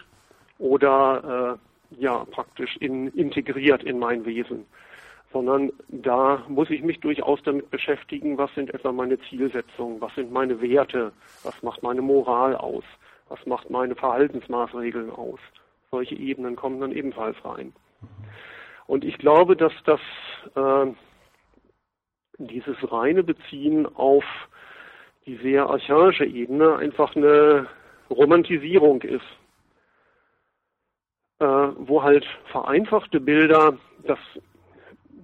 oder äh, ja praktisch in, integriert in mein Wesen, sondern da muss ich mich durchaus damit beschäftigen, was sind etwa meine Zielsetzungen, was sind meine Werte, was macht meine Moral aus, was macht meine Verhaltensmaßregeln aus. Solche Ebenen kommen dann ebenfalls rein. Und ich glaube, dass das äh, dieses reine Beziehen auf die sehr archaische Ebene einfach eine Romantisierung ist, äh, wo halt vereinfachte Bilder, dass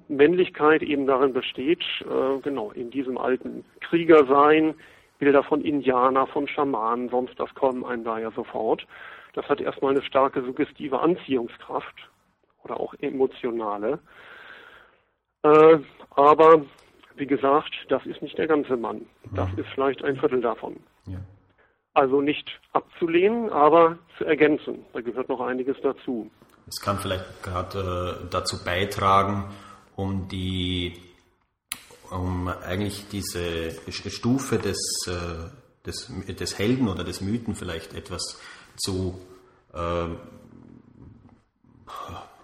Männlichkeit eben darin besteht, äh, genau, in diesem alten Kriegersein, Bilder von Indianer, von Schamanen, sonst das kommen einem da ja sofort. Das hat erstmal eine starke suggestive Anziehungskraft oder auch emotionale. Äh, aber wie gesagt, das ist nicht der ganze Mann. Das ist vielleicht ein Viertel davon. Ja. Also nicht abzulehnen, aber zu ergänzen. Da gehört noch einiges dazu. Es kann vielleicht gerade äh, dazu beitragen, um die, um eigentlich diese Stufe des, äh, des, des Helden oder des Mythen vielleicht etwas zu äh,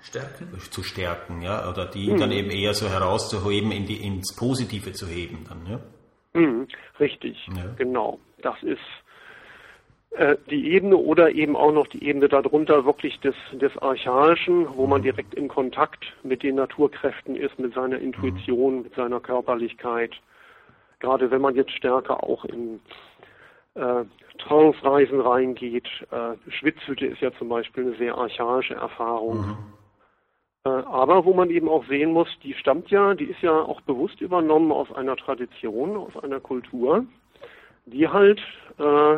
stärken? Zu stärken, ja, oder die mhm. dann eben eher so herauszuheben, in die, ins Positive zu heben dann, ja. Mhm, richtig, ja. genau. Das ist die Ebene oder eben auch noch die Ebene darunter wirklich des, des Archaischen, wo mhm. man direkt in Kontakt mit den Naturkräften ist, mit seiner Intuition, mhm. mit seiner Körperlichkeit. Gerade wenn man jetzt stärker auch in äh, Trance-Reisen reingeht. Äh, Schwitzhütte ist ja zum Beispiel eine sehr archaische Erfahrung. Mhm. Äh, aber wo man eben auch sehen muss, die stammt ja, die ist ja auch bewusst übernommen aus einer Tradition, aus einer Kultur, die halt äh,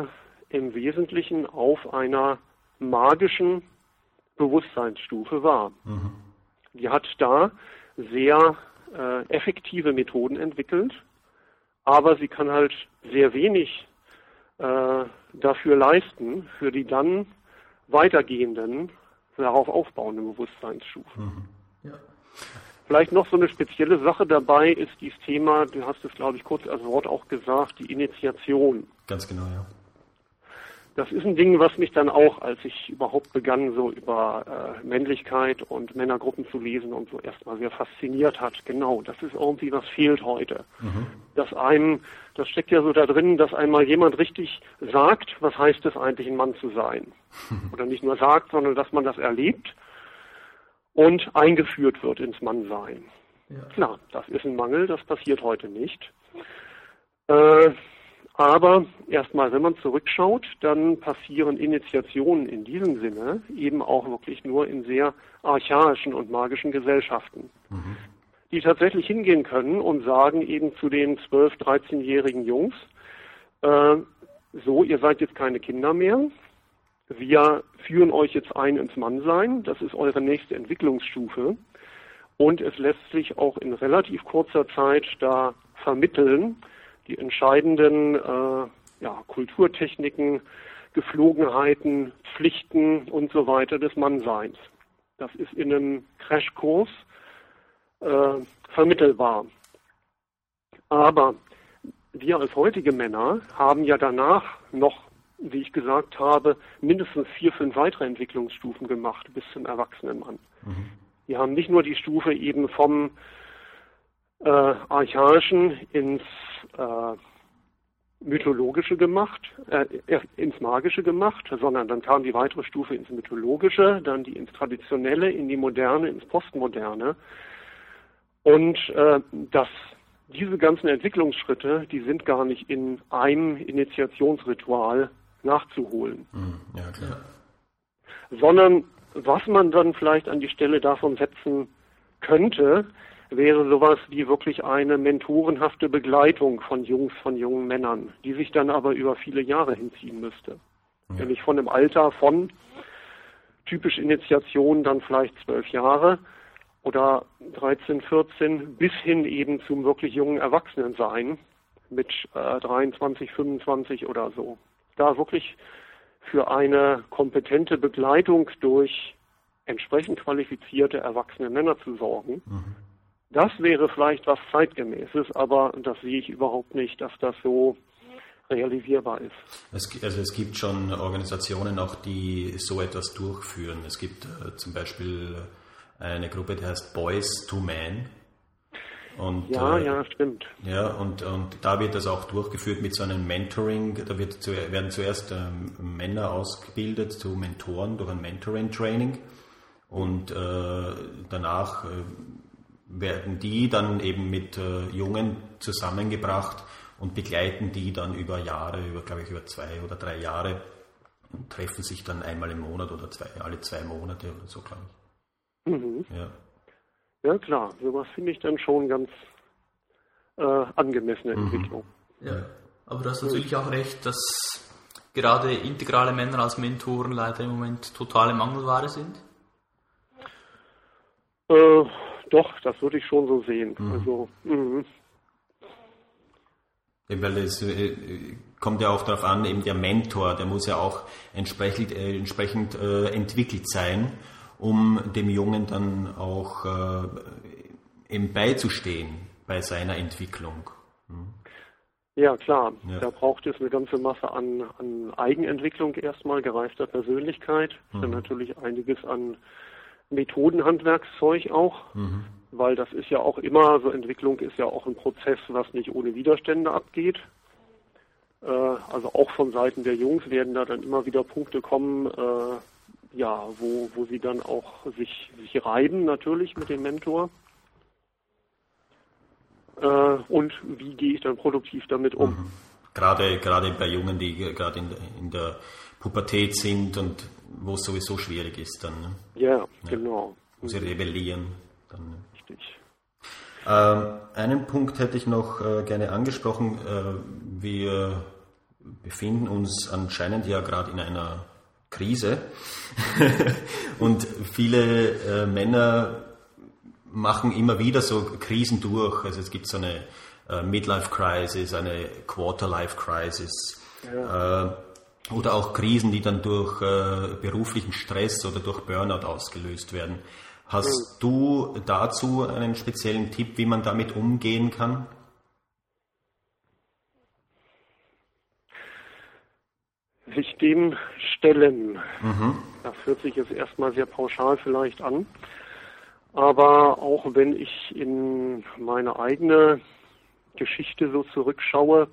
im Wesentlichen auf einer magischen Bewusstseinsstufe war. Mhm. Die hat da sehr äh, effektive Methoden entwickelt, aber sie kann halt sehr wenig äh, dafür leisten, für die dann weitergehenden darauf aufbauende Bewusstseinsstufen. Mhm. Ja. Vielleicht noch so eine spezielle Sache dabei ist dieses Thema, du hast es glaube ich kurz als Wort auch gesagt, die Initiation. Ganz genau, ja. Das ist ein Ding, was mich dann auch, als ich überhaupt begann, so über äh, Männlichkeit und Männergruppen zu lesen und so erstmal sehr fasziniert hat. Genau, das ist irgendwie, was fehlt heute. Mhm. Dass einem, das steckt ja so da drin, dass einmal jemand richtig sagt, was heißt es eigentlich, ein Mann zu sein. Oder nicht nur sagt, sondern dass man das erlebt und eingeführt wird ins Mannsein. Ja. Klar, das ist ein Mangel, das passiert heute nicht. Äh, aber erstmal, wenn man zurückschaut, dann passieren Initiationen in diesem Sinne eben auch wirklich nur in sehr archaischen und magischen Gesellschaften, mhm. die tatsächlich hingehen können und sagen eben zu den 12-, 13-jährigen Jungs, äh, so, ihr seid jetzt keine Kinder mehr, wir führen euch jetzt ein ins Mannsein, das ist eure nächste Entwicklungsstufe. Und es lässt sich auch in relativ kurzer Zeit da vermitteln, die entscheidenden äh, ja, Kulturtechniken, Geflogenheiten, Pflichten und so weiter des Mannseins. Das ist in einem Crashkurs äh, vermittelbar. Aber wir als heutige Männer haben ja danach noch, wie ich gesagt habe, mindestens vier, fünf weitere Entwicklungsstufen gemacht bis zum Erwachsenenmann. Mhm. Wir haben nicht nur die Stufe eben vom äh, Archaischen ins äh, Mythologische gemacht, äh, ins Magische gemacht, sondern dann kam die weitere Stufe ins Mythologische, dann die ins Traditionelle, in die Moderne, ins Postmoderne. Und äh, das, diese ganzen Entwicklungsschritte, die sind gar nicht in einem Initiationsritual nachzuholen. Hm, ja, klar. Sondern was man dann vielleicht an die Stelle davon setzen könnte, wäre sowas wie wirklich eine mentorenhafte Begleitung von Jungs, von jungen Männern, die sich dann aber über viele Jahre hinziehen müsste. Ja. Nämlich von dem Alter von typisch Initiation dann vielleicht zwölf Jahre oder 13, 14 bis hin eben zum wirklich jungen Erwachsenensein mit äh, 23, 25 oder so. Da wirklich für eine kompetente Begleitung durch entsprechend qualifizierte erwachsene Männer zu sorgen, mhm. Das wäre vielleicht was zeitgemäßes, aber das sehe ich überhaupt nicht, dass das so realisierbar ist. Es, also es gibt schon Organisationen auch, die so etwas durchführen. Es gibt äh, zum Beispiel eine Gruppe, die heißt Boys to Men. Und, ja, äh, ja, stimmt. Ja, und, und da wird das auch durchgeführt mit so einem Mentoring. Da wird zu, werden zuerst ähm, Männer ausgebildet zu Mentoren durch ein Mentoring-Training und äh, danach äh, werden die dann eben mit äh, Jungen zusammengebracht und begleiten die dann über Jahre, über glaube ich über zwei oder drei Jahre und treffen sich dann einmal im Monat oder zwei, alle zwei Monate oder so, glaube ich. Mhm. Ja. ja, klar, sowas finde ich dann schon ganz äh, angemessene mhm. Entwicklung. Ja, aber du hast natürlich auch recht, dass gerade integrale Männer als Mentoren leider im Moment totale Mangelware sind. Äh, doch, das würde ich schon so sehen. Mhm. Also, mh. Weil es äh, kommt ja auch darauf an, eben der Mentor, der muss ja auch entsprechend, äh, entsprechend äh, entwickelt sein, um dem Jungen dann auch äh, eben beizustehen bei seiner Entwicklung. Hm? Ja, klar. Ja. Da braucht es eine ganze Masse an, an Eigenentwicklung erstmal, gereifter Persönlichkeit, mhm. dann natürlich einiges an Methodenhandwerkszeug auch, mhm. weil das ist ja auch immer, so Entwicklung ist ja auch ein Prozess, was nicht ohne Widerstände abgeht. Äh, also auch von Seiten der Jungs werden da dann immer wieder Punkte kommen, äh, ja, wo, wo sie dann auch sich, sich reiben natürlich mit dem Mentor. Äh, und wie gehe ich dann produktiv damit um? Mhm. Gerade, gerade bei Jungen, die gerade in, in der Pubertät sind und wo es sowieso schwierig ist dann. Ne? Ja, ja, genau. Wo sie rebellieren. Dann, ne? Richtig. Ähm, einen Punkt hätte ich noch äh, gerne angesprochen. Äh, wir befinden uns anscheinend ja gerade in einer Krise und viele äh, Männer machen immer wieder so Krisen durch. Also es gibt so eine äh, Midlife Crisis, eine Quarterlife Crisis. Ja. Oder auch Krisen, die dann durch äh, beruflichen Stress oder durch Burnout ausgelöst werden. Hast mhm. du dazu einen speziellen Tipp, wie man damit umgehen kann? Sich dem stellen. Mhm. Das hört sich jetzt erstmal sehr pauschal vielleicht an. Aber auch wenn ich in meine eigene Geschichte so zurückschaue,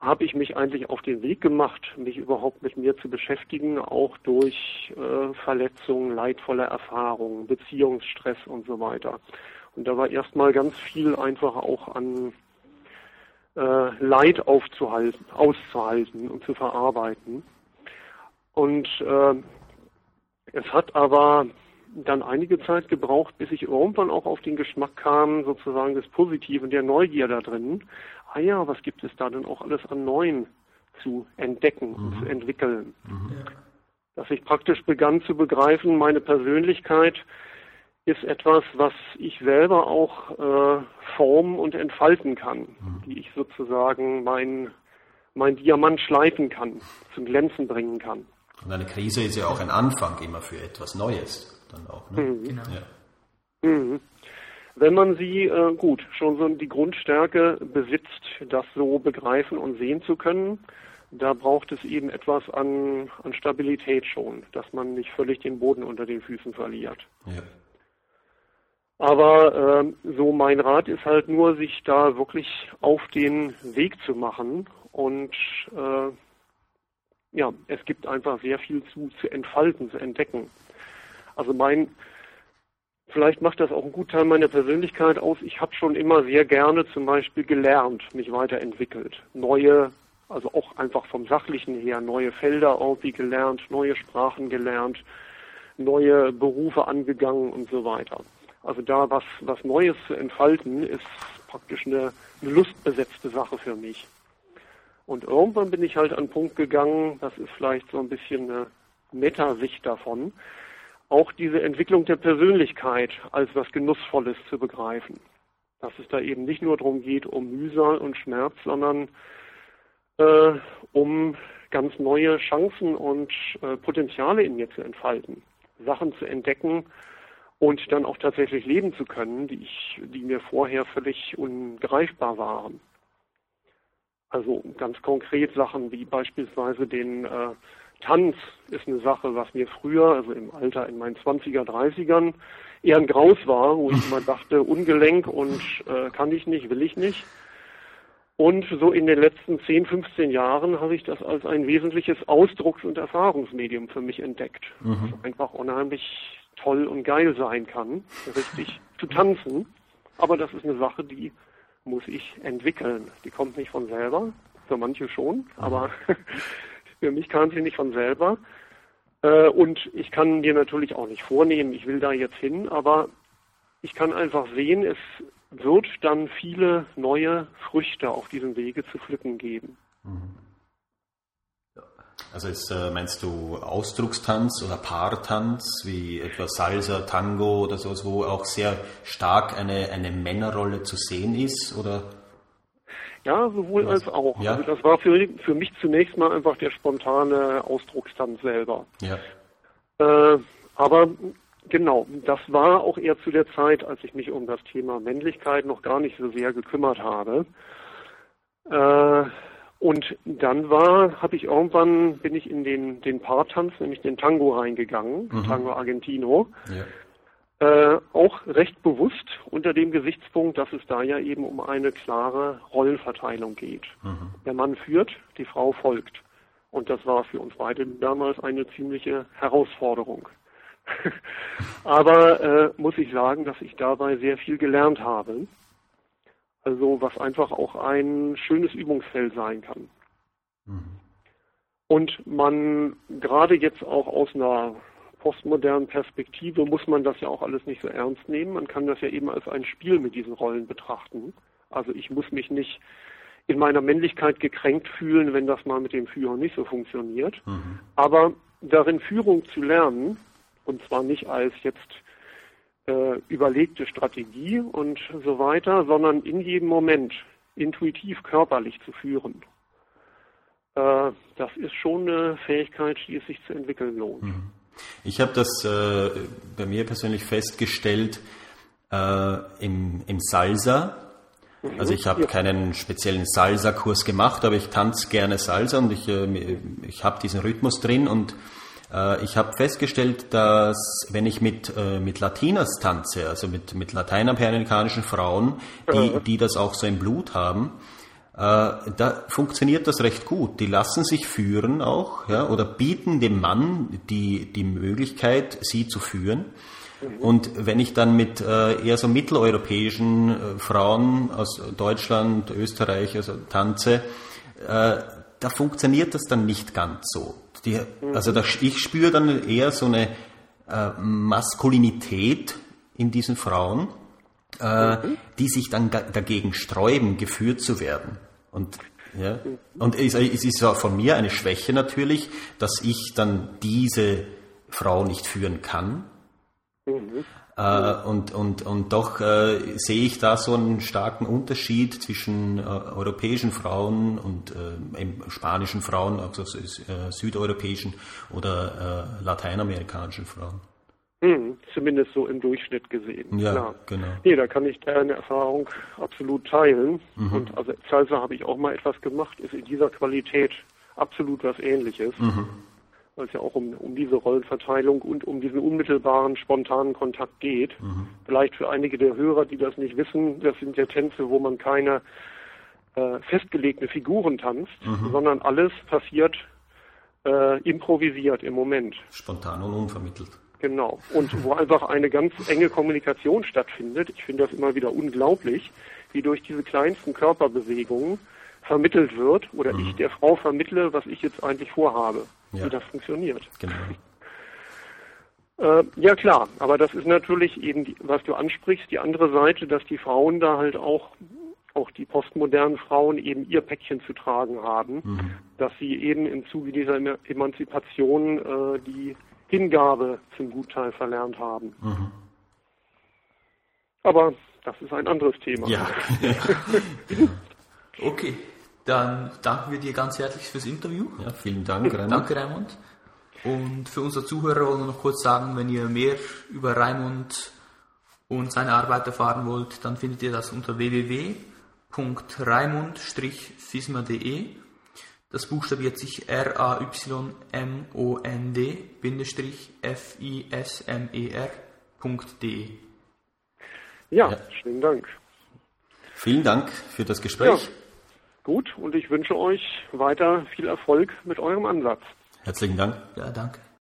habe ich mich eigentlich auf den Weg gemacht, mich überhaupt mit mir zu beschäftigen, auch durch äh, Verletzungen, leidvolle Erfahrungen, Beziehungsstress und so weiter. Und da war erstmal ganz viel einfach auch an äh, Leid aufzuhalten, auszuhalten und zu verarbeiten. Und äh, es hat aber dann einige Zeit gebraucht, bis ich irgendwann auch auf den Geschmack kam, sozusagen des Positiven, der Neugier da drin. Ah ja, was gibt es da denn auch alles an Neuen zu entdecken mhm. und zu entwickeln? Mhm. Dass ich praktisch begann zu begreifen, meine Persönlichkeit ist etwas, was ich selber auch äh, formen und entfalten kann, mhm. wie ich sozusagen mein, mein Diamant schleifen kann, zum Glänzen bringen kann. Und eine Krise ist ja auch ein Anfang immer für etwas Neues dann auch. Ne? Mhm. Genau. Ja. Wenn man sie, äh, gut, schon so die Grundstärke besitzt, das so begreifen und sehen zu können, da braucht es eben etwas an, an Stabilität schon, dass man nicht völlig den Boden unter den Füßen verliert. Ja. Aber äh, so mein Rat ist halt nur, sich da wirklich auf den Weg zu machen und äh, ja, es gibt einfach sehr viel zu, zu entfalten, zu entdecken. Also mein, vielleicht macht das auch einen guten Teil meiner Persönlichkeit aus. Ich habe schon immer sehr gerne zum Beispiel gelernt, mich weiterentwickelt, neue, also auch einfach vom Sachlichen her, neue Felder irgendwie gelernt, neue Sprachen gelernt, neue Berufe angegangen und so weiter. Also da was, was Neues zu entfalten, ist praktisch eine, eine lustbesetzte Sache für mich. Und irgendwann bin ich halt an den Punkt gegangen, das ist vielleicht so ein bisschen eine Metasicht davon, auch diese Entwicklung der Persönlichkeit als was Genussvolles zu begreifen. Dass es da eben nicht nur darum geht, um Mühsal und Schmerz, sondern äh, um ganz neue Chancen und äh, Potenziale in mir zu entfalten, Sachen zu entdecken, und dann auch tatsächlich leben zu können, die ich, die mir vorher völlig ungreifbar waren. Also ganz konkret Sachen wie beispielsweise den äh, Tanz ist eine Sache, was mir früher, also im Alter in meinen 20er, 30ern, eher ein Graus war, wo ich immer dachte, ungelenk und äh, kann ich nicht, will ich nicht. Und so in den letzten 10, 15 Jahren habe ich das als ein wesentliches Ausdrucks- und Erfahrungsmedium für mich entdeckt. Mhm. Also einfach unheimlich toll und geil sein kann, richtig zu tanzen. Aber das ist eine Sache, die muss ich entwickeln. Die kommt nicht von selber, für manche schon, aber für mich kam sie nicht von selber. Äh, und ich kann dir natürlich auch nicht vornehmen, ich will da jetzt hin, aber ich kann einfach sehen, es wird dann viele neue Früchte auf diesem Wege zu pflücken geben. Mhm. Also ist, äh, meinst du Ausdruckstanz oder Paartanz, wie etwa Salsa, Tango oder sowas, wo auch sehr stark eine, eine Männerrolle zu sehen ist? Oder? Ja, sowohl als auch. Ja? Also das war für, für mich zunächst mal einfach der spontane Ausdruckstanz selber. Ja. Äh, aber genau, das war auch eher zu der Zeit, als ich mich um das Thema Männlichkeit noch gar nicht so sehr gekümmert habe. Äh, und dann war, habe ich irgendwann, bin ich in den, den Paartanz, nämlich den Tango reingegangen, mhm. Tango Argentino. Ja. Äh, auch recht bewusst unter dem Gesichtspunkt, dass es da ja eben um eine klare Rollenverteilung geht. Mhm. Der Mann führt, die Frau folgt. Und das war für uns beide damals eine ziemliche Herausforderung. Aber äh, muss ich sagen, dass ich dabei sehr viel gelernt habe. Also was einfach auch ein schönes Übungsfeld sein kann. Mhm. Und man gerade jetzt auch aus einer postmodernen Perspektive muss man das ja auch alles nicht so ernst nehmen. Man kann das ja eben als ein Spiel mit diesen Rollen betrachten. Also ich muss mich nicht in meiner Männlichkeit gekränkt fühlen, wenn das mal mit dem Führen nicht so funktioniert. Mhm. Aber darin Führung zu lernen, und zwar nicht als jetzt äh, überlegte Strategie und so weiter, sondern in jedem Moment intuitiv körperlich zu führen. Äh, das ist schon eine Fähigkeit, die es sich zu entwickeln lohnt. Mhm. Ich habe das äh, bei mir persönlich festgestellt äh, im, im Salsa. Mhm. Also ich habe ja. keinen speziellen Salsa-Kurs gemacht, aber ich tanze gerne Salsa und ich, äh, ich habe diesen Rhythmus drin und äh, ich habe festgestellt, dass wenn ich mit, äh, mit Latinas tanze, also mit, mit lateinamerikanischen Frauen, die, die das auch so im Blut haben, da funktioniert das recht gut. Die lassen sich führen auch, ja, oder bieten dem Mann die, die Möglichkeit, sie zu führen. Und wenn ich dann mit äh, eher so mitteleuropäischen äh, Frauen aus Deutschland, Österreich also tanze, äh, da funktioniert das dann nicht ganz so. Die, also da, ich spüre dann eher so eine äh, Maskulinität in diesen Frauen, äh, die sich dann dagegen sträuben, geführt zu werden. Und ja, und es, es ist ja von mir eine Schwäche natürlich, dass ich dann diese Frau nicht führen kann. Mhm. Äh, und, und, und doch äh, sehe ich da so einen starken Unterschied zwischen äh, europäischen Frauen und äh, spanischen Frauen, also äh, südeuropäischen oder äh, lateinamerikanischen Frauen. Mhm. zumindest so im Durchschnitt gesehen. Ja, Klar. genau. Nee, da kann ich deine Erfahrung absolut teilen. Mhm. Und also Salsa habe ich auch mal etwas gemacht, ist in dieser Qualität absolut was ähnliches. Mhm. Weil es ja auch um, um diese Rollenverteilung und um diesen unmittelbaren, spontanen Kontakt geht. Mhm. Vielleicht für einige der Hörer, die das nicht wissen, das sind ja Tänze, wo man keine äh, festgelegte Figuren tanzt, mhm. sondern alles passiert äh, improvisiert im Moment. Spontan und unvermittelt. Genau. Und wo einfach eine ganz enge Kommunikation stattfindet. Ich finde das immer wieder unglaublich, wie durch diese kleinsten Körperbewegungen vermittelt wird oder mhm. ich der Frau vermittle, was ich jetzt eigentlich vorhabe, ja. wie das funktioniert. Genau. Äh, ja klar, aber das ist natürlich eben, die, was du ansprichst, die andere Seite, dass die Frauen da halt auch auch die postmodernen Frauen eben ihr Päckchen zu tragen haben, mhm. dass sie eben im Zuge dieser Emanzipation äh, die Hingabe zum Gutteil verlernt haben. Mhm. Aber das ist ein anderes Thema. Ja. okay, dann danken wir dir ganz herzlich fürs Interview. Ja, vielen Dank, Raimund. Danke, Raimund. Und für unsere Zuhörer wollen wir noch kurz sagen, wenn ihr mehr über Raimund und seine Arbeit erfahren wollt, dann findet ihr das unter www www.raimund-fisma.de. Das buchstabiert sich R-A-Y-M-O-N-D-F-I-S-M-E-R.de. Ja, ja, schönen Dank. Vielen Dank für das Gespräch. Ja, gut, und ich wünsche euch weiter viel Erfolg mit eurem Ansatz. Herzlichen Dank. Ja, danke.